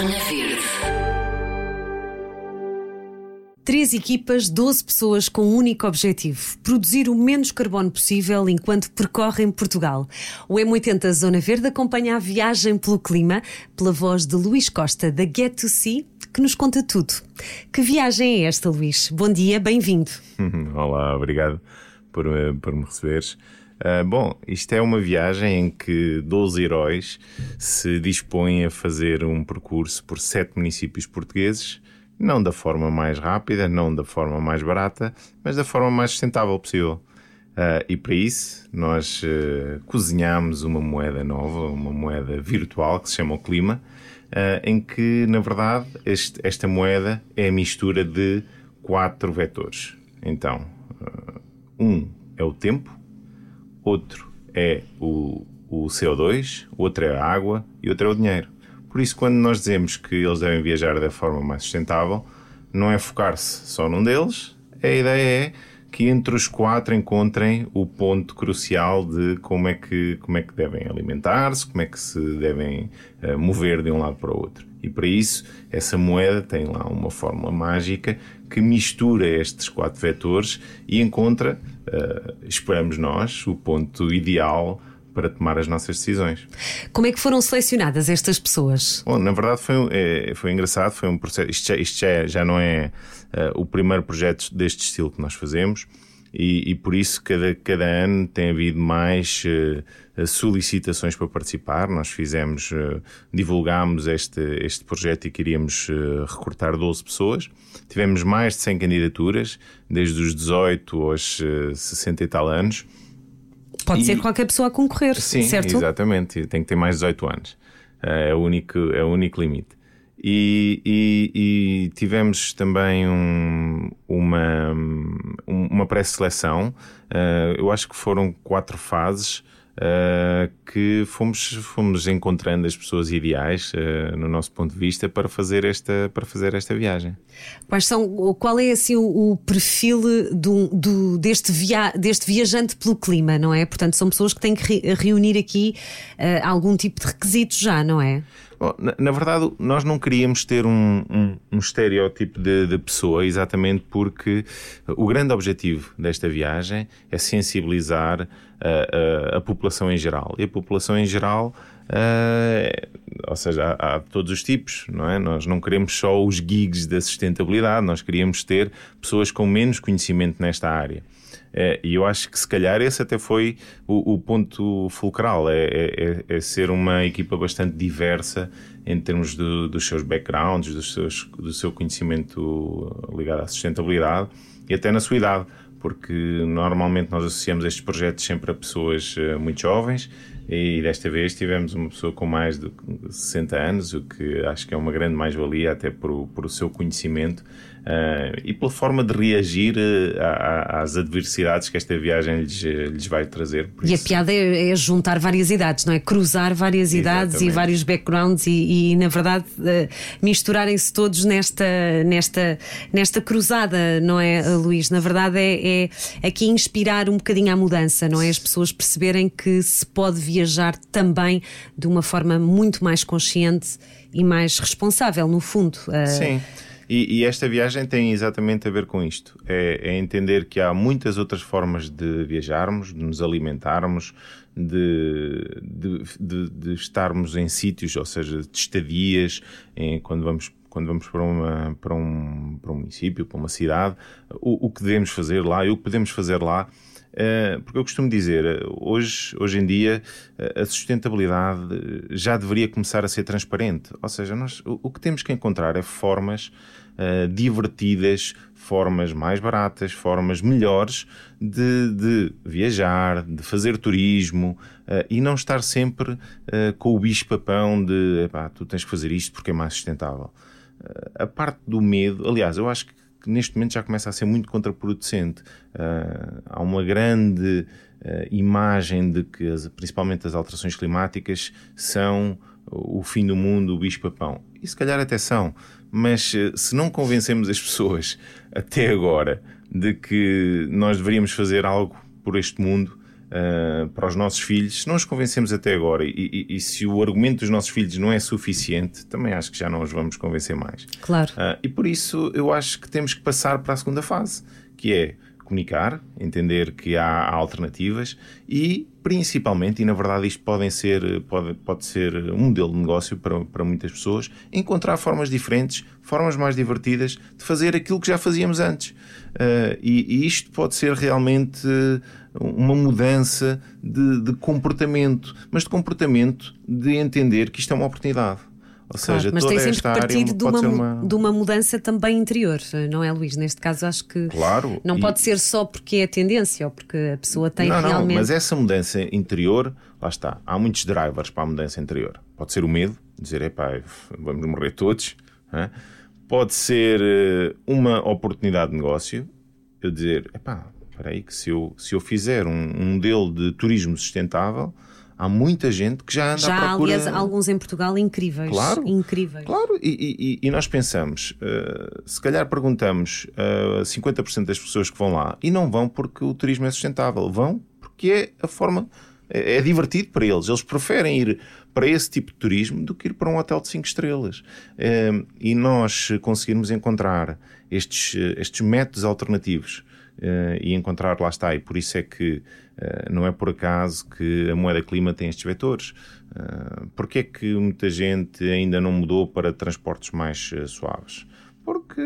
Zona Verde. Três equipas, 12 pessoas com um único objetivo: produzir o menos carbono possível enquanto percorrem Portugal. O M80 Zona Verde acompanha a viagem pelo clima pela voz de Luís Costa, da Get to See, que nos conta tudo. Que viagem é esta, Luís? Bom dia, bem-vindo. Olá, obrigado por, eh, por me receberes. Uh, bom, isto é uma viagem em que 12 heróis se dispõem a fazer um percurso por sete municípios portugueses, não da forma mais rápida, não da forma mais barata, mas da forma mais sustentável possível. Uh, e para isso, nós uh, cozinhamos uma moeda nova, uma moeda virtual que se chama o Clima, em que, na verdade, este, esta moeda é a mistura de quatro vetores. Então, um é o tempo, outro é o, o CO2, outro é a água e outro é o dinheiro. Por isso, quando nós dizemos que eles devem viajar da forma mais sustentável, não é focar-se só num deles, a ideia é que entre os quatro encontrem o ponto crucial de como é que, como é que devem alimentar-se, como é que se devem uh, mover de um lado para o outro. E para isso, essa moeda tem lá uma fórmula mágica que mistura estes quatro vetores e encontra, uh, esperamos nós, o ponto ideal para tomar as nossas decisões. Como é que foram selecionadas estas pessoas? Bom, na verdade foi, é, foi engraçado, foi um processo. Isto, já, isto já, já não é uh, o primeiro projeto deste estilo que nós fazemos. E, e, por isso cada, cada ano tem havido mais uh, solicitações para participar. Nós fizemos, uh, divulgámos este, este projeto e queríamos uh, recrutar 12 pessoas. Tivemos mais de 100 candidaturas, desde os 18 aos 60 e tal anos. Pode e, ser qualquer pessoa a concorrer, sim, certo? exatamente. Tem que ter mais de 18 anos. É o único, é o único limite. E, e, e, tivemos também um, uma, uma pré-seleção. Uh, eu acho que foram quatro fases uh, que fomos, fomos encontrando as pessoas ideais, uh, no nosso ponto de vista, para fazer esta, para fazer esta viagem. Quais são, qual é assim o, o perfil do, do, deste, via, deste viajante pelo clima, não é? Portanto, são pessoas que têm que re, reunir aqui uh, algum tipo de requisitos já, não é? Na, na, verdade, nós não queríamos ter um, um, um estereótipo de, de, pessoa, exatamente porque o grande objetivo desta viagem é sensibilizar a, a, a população em geral. E a população em geral Uh, ou seja, há, há, todos os tipos, não é? Nós não queremos só os gigs da sustentabilidade, nós queríamos ter pessoas com menos conhecimento nesta área. Uh, e eu acho que se calhar esse até foi o, o ponto fulcral, é, é, é, ser uma equipa bastante diversa em termos do, dos seus backgrounds, dos seus, do seu conhecimento ligado à sustentabilidade e até na sua idade porque normalmente nós associamos estes projetos sempre a pessoas uh, muito jovens e desta vez tivemos uma pessoa com mais de 60 anos, o que acho que é uma grande mais-valia, até por, por o seu conhecimento e pela forma de reagir uh, às adversidades que esta viagem lhes, lhes vai trazer. e isso... a piada é, é, juntar várias idades, não é? Cruzar várias idades Exatamente. e vários backgrounds e, e na verdade, misturarem-se todos nesta, nesta, nesta cruzada, não é, Luís? Na verdade, é, é aqui inspirar um bocadinho a mudança, não é? As pessoas perceberem que se pode viajar também de uma forma muito mais consciente e mais responsável, no fundo. Sim. E, e, esta viagem tem exatamente a ver com isto: é, é, entender que há muitas outras formas de viajarmos, de nos alimentarmos, de, de, de, de estarmos em sítios, ou seja, de estadias, em, quando vamos quando vamos para, uma, para, um, para um município, para uma cidade, o, o que devemos fazer lá e o que podemos fazer lá porque eu costumo dizer, hoje, hoje em dia, eh, a sustentabilidade já deveria começar a ser transparente. Ou seja, nós, o que temos que encontrar é formas uh, divertidas, formas mais baratas, formas melhores de, de viajar, de fazer turismo uh, e não estar sempre uh, com o bicho-papão de tu tens que fazer isto porque é mais sustentável. a parte do medo, aliás, eu acho que que neste momento já começa a ser muito contraproducente. Uh, há uma grande uh, imagem de que, as, principalmente as alterações climáticas, são o fim do mundo, o bicho-papão. E se calhar até são, mas uh, se não convencemos as pessoas até agora de que nós deveríamos fazer algo por este mundo, uh, para os nossos filhos, se não os convencemos até agora e, e, e, se o argumento dos nossos filhos não é suficiente, também acho que já não os vamos convencer mais. Claro. Uh, e por isso eu acho que temos que passar para a segunda fase, que é comunicar, entender que há alternativas e, principalmente, e na verdade isto podem ser, pode, pode ser um modelo de negócio para, para muitas pessoas, encontrar formas diferentes, formas mais divertidas de fazer aquilo que já fazíamos antes. Uh, e, e, isto pode ser realmente uma mudança de, de comportamento, mas de comportamento de entender que isto é uma oportunidade. Ou claro, seja, mas toda tem sempre que partir de uma, uma... de uma mudança também interior, não é, Luís? Neste caso, acho que claro, não e... pode ser só porque é tendência ou porque a pessoa tem não, realmente. Não, mas essa mudança interior, lá está. Há muitos drivers para a mudança interior. Pode ser o medo, dizer, epá, vamos morrer todos. Pode ser eh, uma oportunidade de negócio, eu dizer, epá, espera aí, que se eu, se eu fizer um, um modelo de turismo sustentável há muita gente que já anda já à procura... Já, aliás, alguns em Portugal incríveis. Claro, incríveis. claro. E, e, e nós pensamos, uh, se calhar perguntamos a uh, 50% das pessoas que vão lá e não vão porque o turismo é sustentável, vão porque é a forma, é, é divertido para eles. Eles preferem ir para esse tipo de turismo do que ir para um hotel de 5 estrelas. Uh, e nós conseguirmos encontrar estes, estes métodos alternativos e encontrar lá está. E por isso é que uh, não é por acaso que a moeda clima tem estes vetores. Uh, Porquê é que muita gente ainda não mudou para transportes mais uh, suaves? Porque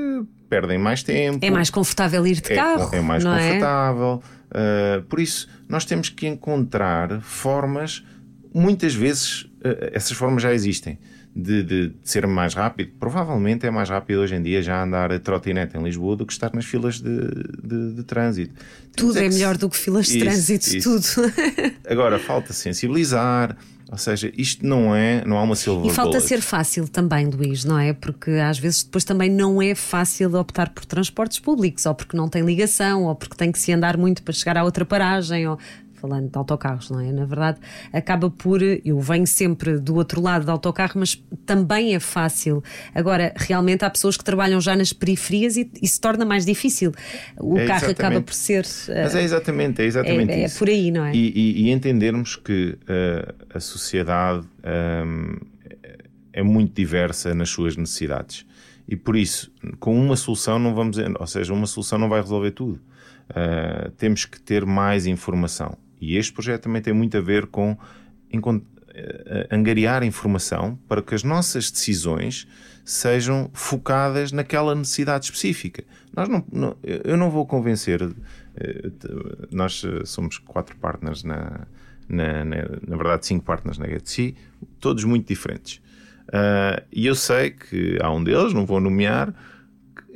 perdem mais tempo. É mais confortável ir de é, carro. É mais não confortável. É? por isso, nós temos que encontrar formas, muitas vezes essas formas já existem de, de, de, ser mais rápido. Provavelmente é mais rápido hoje em dia já andar a trotinete em Lisboa do que estar nas filas de, de, trânsito. Tudo é, é melhor do que filas de isso, trânsito, isso. tudo. Agora, falta sensibilizar. Ou seja, isto não é, não há uma silver E falta bullet. ser fácil também, Luís, não é? Porque às vezes depois também não é fácil optar por transportes públicos, ou porque não tem ligação, ou porque tem que se andar muito para chegar à outra paragem, ou falando de autocarros, não é? Na verdade, acaba por. Eu venho sempre do outro lado do autocarro, mas também é fácil. Agora, realmente há pessoas que trabalham já nas periferias e, e se torna mais difícil. O é carro acaba por ser. Mas é exatamente, é exatamente é, isso. É por aí, não é? E, e, e entendermos que uh, a sociedade um, é muito diversa nas suas necessidades. E por isso, com uma solução não vamos, ou seja, uma solução não vai resolver tudo. Uh, temos que ter mais informação. E este projeto também tem muito a ver com angariar informação para que as nossas decisões sejam focadas naquela necessidade específica. Nós não, não, eu não vou convencer. Nós somos quatro partners na, na, na, na verdade, cinco partners na GetC, todos muito diferentes. Uh, e eu sei que há um deles, não vou nomear,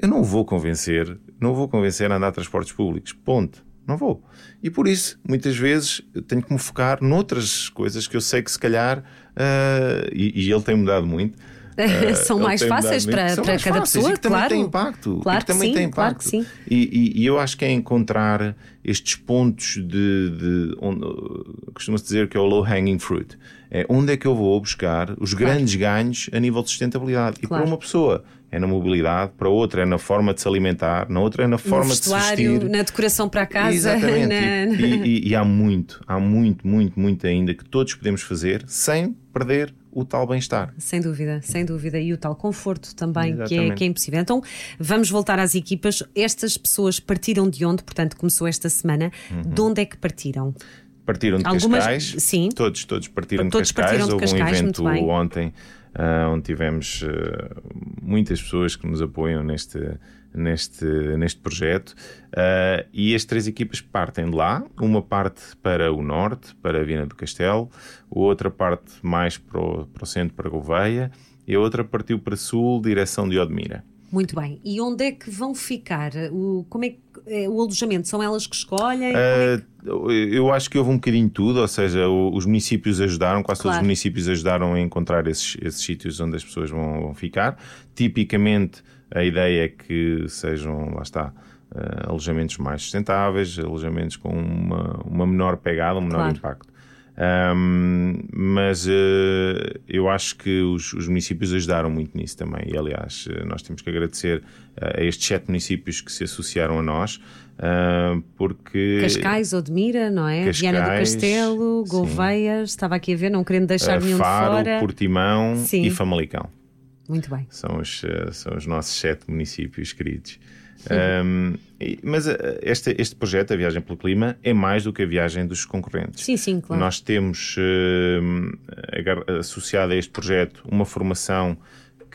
eu não vou convencer, não vou convencer a andar a transportes públicos. Ponto. Não vou. E por isso, muitas vezes, tenho que me focar noutras coisas que eu sei que se calhar, uh, e, e, ele tem mudado muito. Uh, são mais fáceis para, são para mais cada fáceis, pessoa, e que também claro. tem impacto. Claro que, também sim, tem impacto. Claro que sim. E, e, e, eu acho que é encontrar estes pontos de. de costuma-se dizer que é o low hanging fruit. É onde é que eu vou buscar os claro. grandes ganhos a nível de sustentabilidade. E para uma pessoa é na mobilidade, para outra é na forma de se alimentar, na outra é na forma de se vestir. na decoração para a casa. Exatamente. Na... E, e, e, há muito, há muito, muito, muito ainda que todos podemos fazer sem perder o tal bem-estar. Sem dúvida, sem dúvida. E o tal conforto também, que é, que é impossível. Então, vamos voltar às equipas. Estas pessoas partiram de onde? Portanto, começou esta semana. Uhum. De onde é que partiram? Partiram de Algumas... Cascais. Sim. Todos, todos partiram todos de Cascais. Partiram de Houve Cascais, um evento ontem uh, onde tivemos uh, muitas pessoas que nos apoiam neste, neste, neste projeto. Uh, e as três equipas partem de lá. Uma parte para o norte, para a Viana do Castelo, outra parte mais para o, para o centro, para Gouveia, e a outra partiu para sul, direção de Odmira. Muito bem. E onde é que vão ficar? O, como é que, é, o alojamento? São elas que escolhem? Uh, é que... Eu acho que houve um bocadinho de tudo, ou seja, os municípios ajudaram, quase claro. todos os municípios ajudaram a encontrar esses, esses sítios onde as pessoas vão, vão, ficar. Tipicamente, a ideia é que sejam, lá está, uh, alojamentos mais sustentáveis, alojamentos com uma, uma menor pegada, um menor claro. impacto. Um, mas uh, eu acho que os, os, municípios ajudaram muito nisso também. E, aliás, nós temos que agradecer a estes sete municípios que se associaram a nós, uh, porque. Cascais, Odmira, não é? Cascais, Viana do Castelo, Gouveias, estava aqui a ver, não querendo deixar uh, nenhum Faro, de fora. Portimão sim. e Famalicão. Muito bem. São os, são os nossos sete municípios queridos. Um, mas uh, este, este projeto, a Viagem pelo Clima, é mais do que a viagem dos concorrentes. Sim, sim, claro. Nós temos uh, associado a este projeto uma formação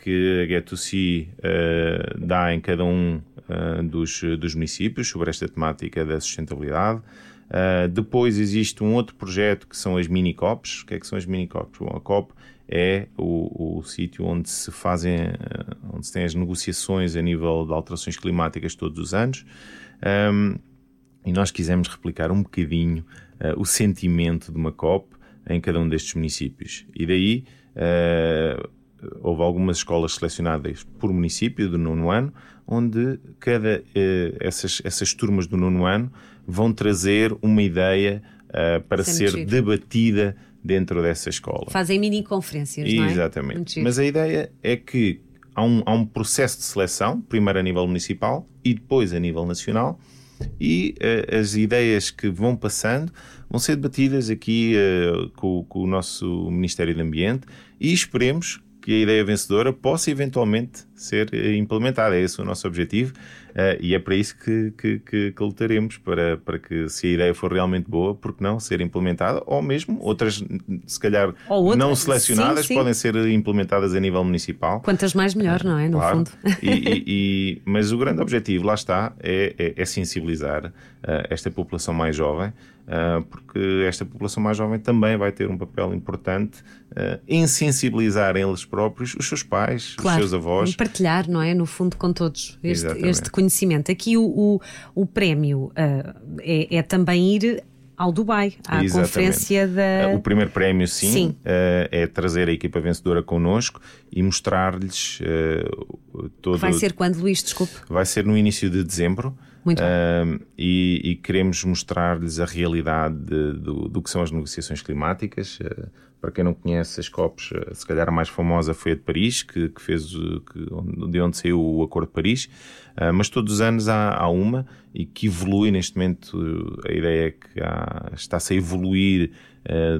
que a Get2C uh, dá em cada um uh, dos, dos municípios sobre esta temática da sustentabilidade. Uh, depois existe um outro projeto que são as mini-COPs. O que é que são as mini-COPs? Bom, a COP é o, o sítio onde se fazem, onde se tem as negociações a nível de alterações climáticas todos os anos. Um, e nós quisemos replicar um bocadinho uh, o sentimento de uma COP em cada um destes municípios. E daí uh, houve algumas escolas selecionadas por município do nono ano, onde cada uh, essas, essas turmas do nono ano vão trazer uma ideia para Sempre ser giro. debatida dentro dessa escola. Fazem mini-conferências, não é? Exatamente. Mas a ideia é que há um, há um processo de seleção, primeiro a nível municipal e depois a nível nacional, e uh, as ideias que vão passando vão ser debatidas aqui uh, com, com, o nosso Ministério do Ambiente e esperemos que a ideia vencedora possa eventualmente ser eh, implementada. É esse o nosso objetivo uh, e é para isso que, que, que, que, lutaremos, para, para que se a ideia for realmente boa, porque não ser implementada, ou mesmo outras, se calhar outra, não selecionadas, sim, sim. podem ser implementadas a nível municipal. Quantas mais melhor, não é? No claro. fundo. E, e, e, mas o grande objetivo, lá está, é, é, é sensibilizar uh, esta população mais jovem porque esta população mais jovem também vai ter um papel importante uh, em sensibilizar eles próprios os seus pais, claro, os seus avós. Em partilhar, não é? No fundo, com todos este, este conhecimento. Aqui o, o, o prémio uh, é, é também ir ao Dubai, à Exatamente. conferência da. O primeiro prémio, sim, sim. Uh, é trazer a equipa vencedora connosco e mostrar-lhes uh, todo. Vai ser quando, Luís? Desculpe. Vai ser no início de dezembro. Muito uh, e, e, queremos mostrar-lhes a realidade de, do, do, que são as negociações climáticas. Uh, para quem não conhece as COPs, uh, se calhar a mais famosa foi a de Paris, que, que fez que, de onde saiu o Acordo de Paris, mas todos os anos há, há, uma e que evolui neste momento. A ideia é que está-se a evoluir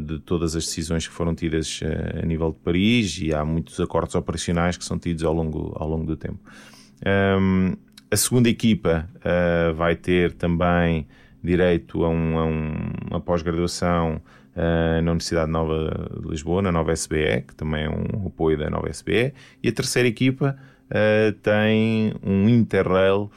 de todas as decisões que foram tidas a nível de Paris e há muitos acordos operacionais que são tidos ao longo, ao longo do tempo. Um, a segunda equipa uh, vai ter também direito a, um, a um, uma pós-graduação uh, na Universidade Nova de Lisboa, na Nova SBE, que também é um apoio da Nova SBE. E a terceira equipa uh, tem um Interrail,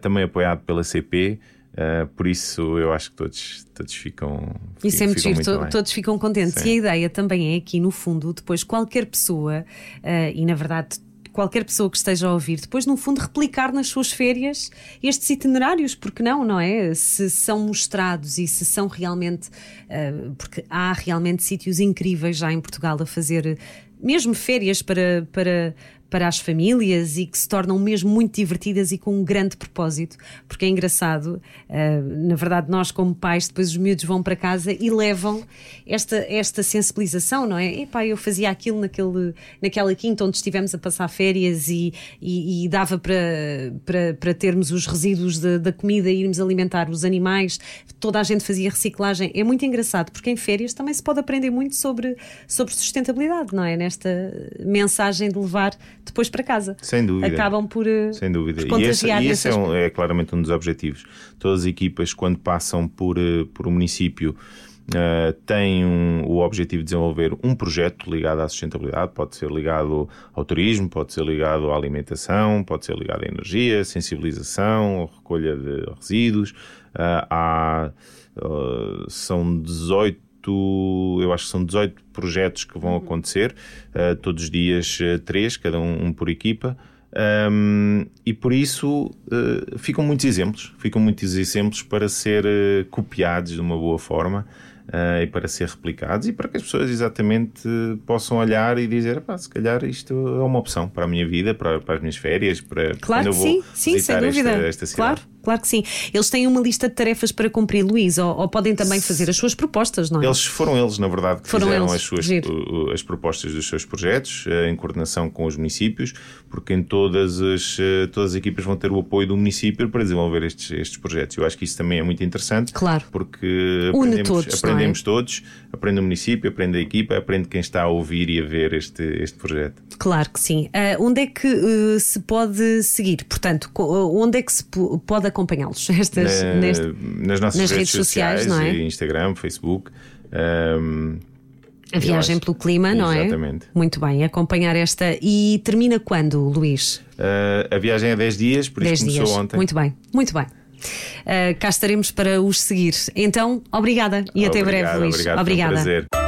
também apoiado pela CP, Uh, por isso eu acho que todos, todos ficam. Isso é muito giro, to, todos ficam contentes. Sim. E a ideia também é aqui, no fundo, depois qualquer pessoa, uh, e na verdade qualquer pessoa que esteja a ouvir, depois, no fundo, replicar nas suas férias estes itinerários, porque não, não é? Se são mostrados e se são realmente. Uh, porque há realmente sítios incríveis já em Portugal a fazer mesmo férias para, para, para as famílias e que se tornam mesmo muito divertidas e com um grande propósito, porque é engraçado, uh, na verdade, nós como pais, depois os miúdos vão para casa e levam esta, esta sensibilização, não é? Epá, eu fazia aquilo naquele, naquela quinta onde estivemos a passar férias e, e, e dava para, para, para termos os resíduos da, da comida e irmos alimentar os animais, toda a gente fazia reciclagem. É muito engraçado, porque em férias também se pode aprender muito sobre, sobre sustentabilidade, não é? Nesta mensagem de levar depois para casa. Sem dúvida. Acabam por, eh, Sem dúvida. Por e esse, e esse é, um, é, claramente um dos objetivos. Todas as equipas, quando passam por, eh, por um município, Uh, têm um, o objetivo de desenvolver um projeto ligado à sustentabilidade, pode ser ligado ao turismo, pode ser ligado à alimentação, pode ser ligado à energia, sensibilização, recolha de resíduos. Uh, há, uh, são 18 eu acho que são 18 projetos que vão uhum. acontecer, uh, todos os dias uh, três, cada um, um por equipa. Um, e por isso uh, ficam muitos exemplos, ficam muitos exemplos para ser copiados de uma boa forma uh, e para ser replicados e para que as pessoas exatamente possam olhar e dizer, se calhar isto é uma opção para a minha vida, para, para as minhas férias, para claro vou sim, sim, sem dúvida. Esta, esta cidade. Claro. claro que sim. Eles têm uma lista de tarefas para cumprir, Luís, ou, ou podem também fazer as suas propostas, não é? Eles foram eles, na verdade, que foram fizeram as suas as propostas dos seus projetos, eh, em coordenação com os municípios, porque em todas as, eh, todas as equipas vão ter o apoio do município para desenvolver estes, estes projetos. Eu acho que isso também é muito interessante. Claro. Porque aprendemos, todos, aprendemos é? todos, aprende o município, aprende a equipa, aprende quem está a ouvir e a ver este, este projeto. Claro que sim. Uh, onde é que uh, se pode seguir? Portanto, onde é que se pode acompanhá-los? Estas, Na, neste, nas nossas nas redes, redes sociais, sociais, não é? Instagram, Facebook. Um, a viagem pelo clima, não é? Exatamente. Muito bem, acompanhar esta. E termina quando, Luís? Uh, a viagem é 10 dias, por 10 isso começou dias. ontem. Muito bem, muito bem. Uh, cá estaremos para os seguir. Então, obrigada e obrigado, até breve, Luís. Obrigado, obrigada.